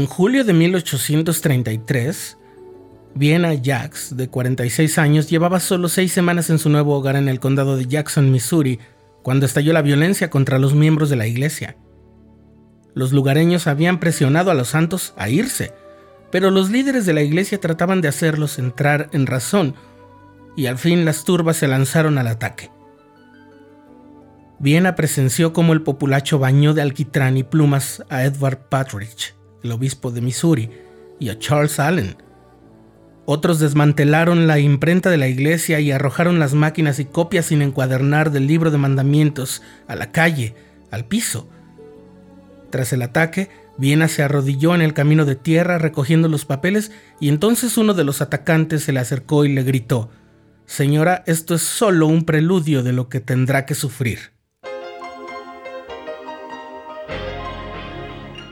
En julio de 1833, Viena Jax, de 46 años, llevaba solo seis semanas en su nuevo hogar en el condado de Jackson, Missouri, cuando estalló la violencia contra los miembros de la iglesia. Los lugareños habían presionado a los santos a irse, pero los líderes de la iglesia trataban de hacerlos entrar en razón, y al fin las turbas se lanzaron al ataque. Viena presenció cómo el populacho bañó de alquitrán y plumas a Edward Patridge, el obispo de Missouri, y a Charles Allen. Otros desmantelaron la imprenta de la iglesia y arrojaron las máquinas y copias sin encuadernar del libro de mandamientos a la calle, al piso. Tras el ataque, Viena se arrodilló en el camino de tierra recogiendo los papeles y entonces uno de los atacantes se le acercó y le gritó, Señora, esto es solo un preludio de lo que tendrá que sufrir.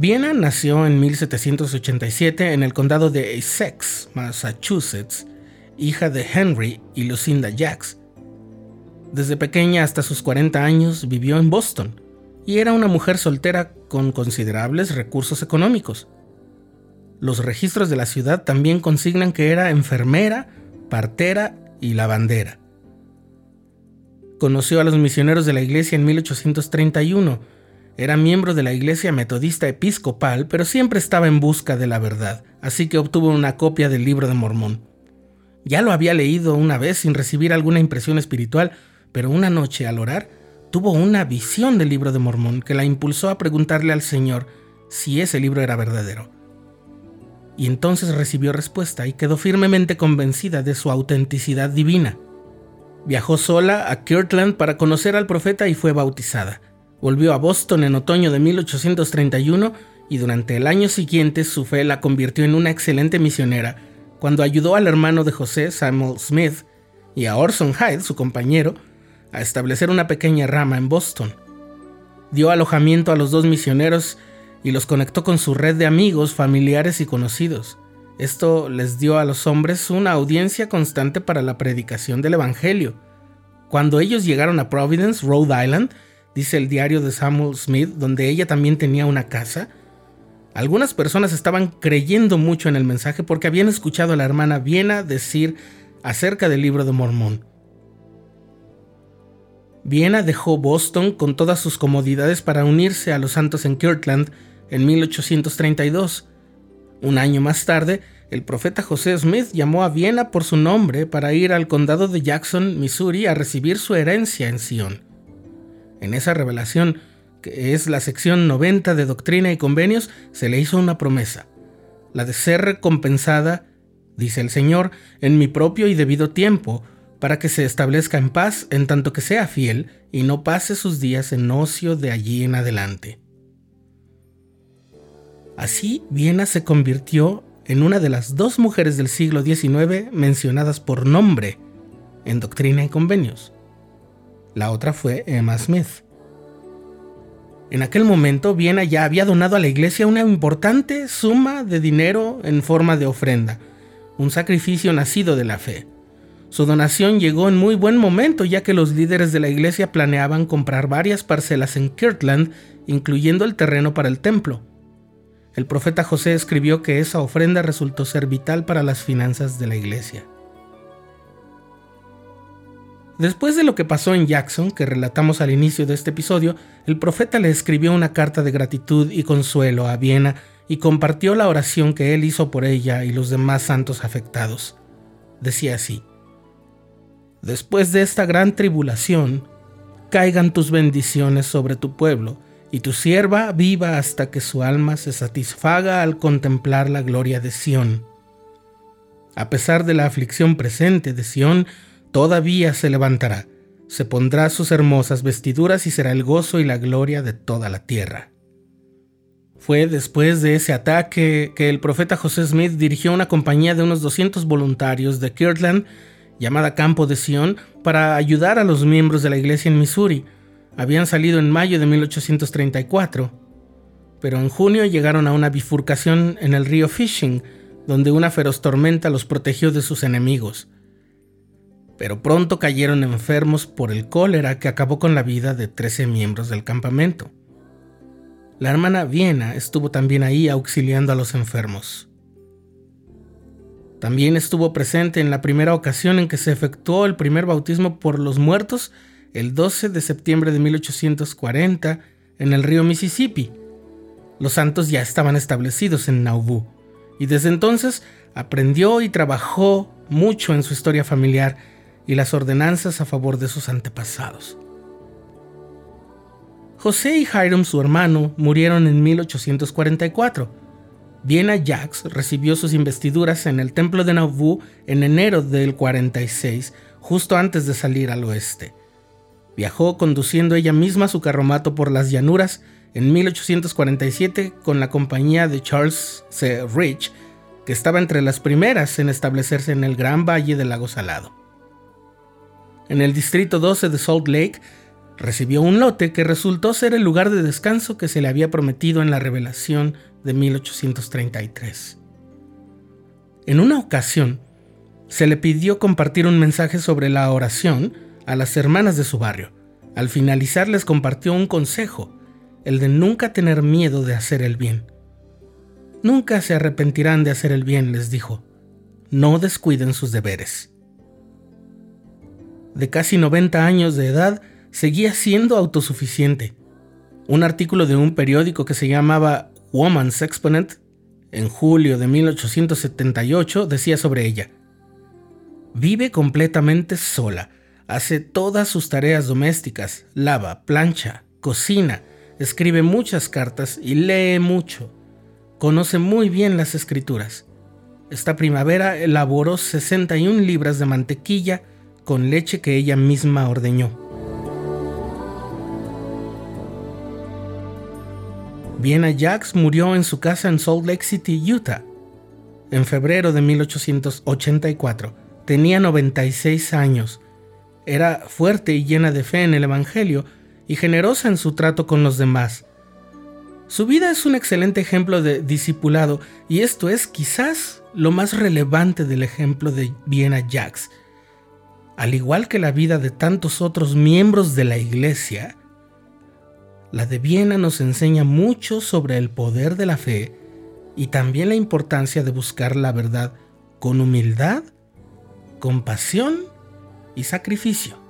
Viena nació en 1787 en el condado de Essex, Massachusetts, hija de Henry y Lucinda Jacks. Desde pequeña hasta sus 40 años vivió en Boston y era una mujer soltera con considerables recursos económicos. Los registros de la ciudad también consignan que era enfermera, partera y lavandera. Conoció a los misioneros de la iglesia en 1831 era miembro de la Iglesia Metodista Episcopal, pero siempre estaba en busca de la verdad, así que obtuvo una copia del libro de Mormón. Ya lo había leído una vez sin recibir alguna impresión espiritual, pero una noche al orar tuvo una visión del libro de Mormón que la impulsó a preguntarle al Señor si ese libro era verdadero. Y entonces recibió respuesta y quedó firmemente convencida de su autenticidad divina. Viajó sola a Kirtland para conocer al profeta y fue bautizada. Volvió a Boston en otoño de 1831 y durante el año siguiente su fe la convirtió en una excelente misionera cuando ayudó al hermano de José, Samuel Smith, y a Orson Hyde, su compañero, a establecer una pequeña rama en Boston. Dio alojamiento a los dos misioneros y los conectó con su red de amigos, familiares y conocidos. Esto les dio a los hombres una audiencia constante para la predicación del Evangelio. Cuando ellos llegaron a Providence, Rhode Island, dice el diario de Samuel Smith, donde ella también tenía una casa. Algunas personas estaban creyendo mucho en el mensaje porque habían escuchado a la hermana Viena decir acerca del libro de Mormón. Viena dejó Boston con todas sus comodidades para unirse a los santos en Kirtland en 1832. Un año más tarde, el profeta José Smith llamó a Viena por su nombre para ir al condado de Jackson, Missouri, a recibir su herencia en Sion. En esa revelación, que es la sección 90 de Doctrina y Convenios, se le hizo una promesa, la de ser recompensada, dice el Señor, en mi propio y debido tiempo, para que se establezca en paz en tanto que sea fiel y no pase sus días en ocio de allí en adelante. Así, Viena se convirtió en una de las dos mujeres del siglo XIX mencionadas por nombre en Doctrina y Convenios. La otra fue Emma Smith. En aquel momento, Viena ya había donado a la iglesia una importante suma de dinero en forma de ofrenda, un sacrificio nacido de la fe. Su donación llegó en muy buen momento ya que los líderes de la iglesia planeaban comprar varias parcelas en Kirtland, incluyendo el terreno para el templo. El profeta José escribió que esa ofrenda resultó ser vital para las finanzas de la iglesia. Después de lo que pasó en Jackson, que relatamos al inicio de este episodio, el profeta le escribió una carta de gratitud y consuelo a Viena y compartió la oración que él hizo por ella y los demás santos afectados. Decía así, Después de esta gran tribulación, caigan tus bendiciones sobre tu pueblo, y tu sierva viva hasta que su alma se satisfaga al contemplar la gloria de Sión. A pesar de la aflicción presente de Sión, todavía se levantará, se pondrá sus hermosas vestiduras y será el gozo y la gloria de toda la tierra. Fue después de ese ataque que el profeta José Smith dirigió una compañía de unos 200 voluntarios de Kirtland llamada Campo de Sion para ayudar a los miembros de la iglesia en Missouri. Habían salido en mayo de 1834, pero en junio llegaron a una bifurcación en el río Fishing, donde una feroz tormenta los protegió de sus enemigos. Pero pronto cayeron enfermos por el cólera que acabó con la vida de 13 miembros del campamento. La hermana Viena estuvo también ahí auxiliando a los enfermos. También estuvo presente en la primera ocasión en que se efectuó el primer bautismo por los muertos el 12 de septiembre de 1840 en el río Mississippi. Los santos ya estaban establecidos en Nauvoo y desde entonces aprendió y trabajó mucho en su historia familiar y las ordenanzas a favor de sus antepasados. José y Hiram, su hermano, murieron en 1844 Viena Jax recibió sus investiduras en el templo de Nauvoo en enero del 46, justo antes de salir al oeste. Viajó conduciendo ella misma su carromato por las llanuras en 1847 con la compañía de Charles C. Rich, que estaba entre las primeras en establecerse en el Gran Valle del Lago Salado. En el distrito 12 de Salt Lake recibió un lote que resultó ser el lugar de descanso que se le había prometido en la revelación de 1833. En una ocasión, se le pidió compartir un mensaje sobre la oración a las hermanas de su barrio. Al finalizar les compartió un consejo, el de nunca tener miedo de hacer el bien. Nunca se arrepentirán de hacer el bien, les dijo. No descuiden sus deberes. De casi 90 años de edad, seguía siendo autosuficiente. Un artículo de un periódico que se llamaba Woman's Exponent, en julio de 1878, decía sobre ella, Vive completamente sola, hace todas sus tareas domésticas, lava, plancha, cocina, escribe muchas cartas y lee mucho. Conoce muy bien las escrituras. Esta primavera elaboró 61 libras de mantequilla con leche que ella misma ordeñó. Viena Jax murió en su casa en Salt Lake City, Utah, en febrero de 1884. Tenía 96 años. Era fuerte y llena de fe en el Evangelio y generosa en su trato con los demás. Su vida es un excelente ejemplo de discipulado y esto es quizás lo más relevante del ejemplo de Viena Jax. Al igual que la vida de tantos otros miembros de la iglesia, la de Viena nos enseña mucho sobre el poder de la fe y también la importancia de buscar la verdad con humildad, compasión y sacrificio.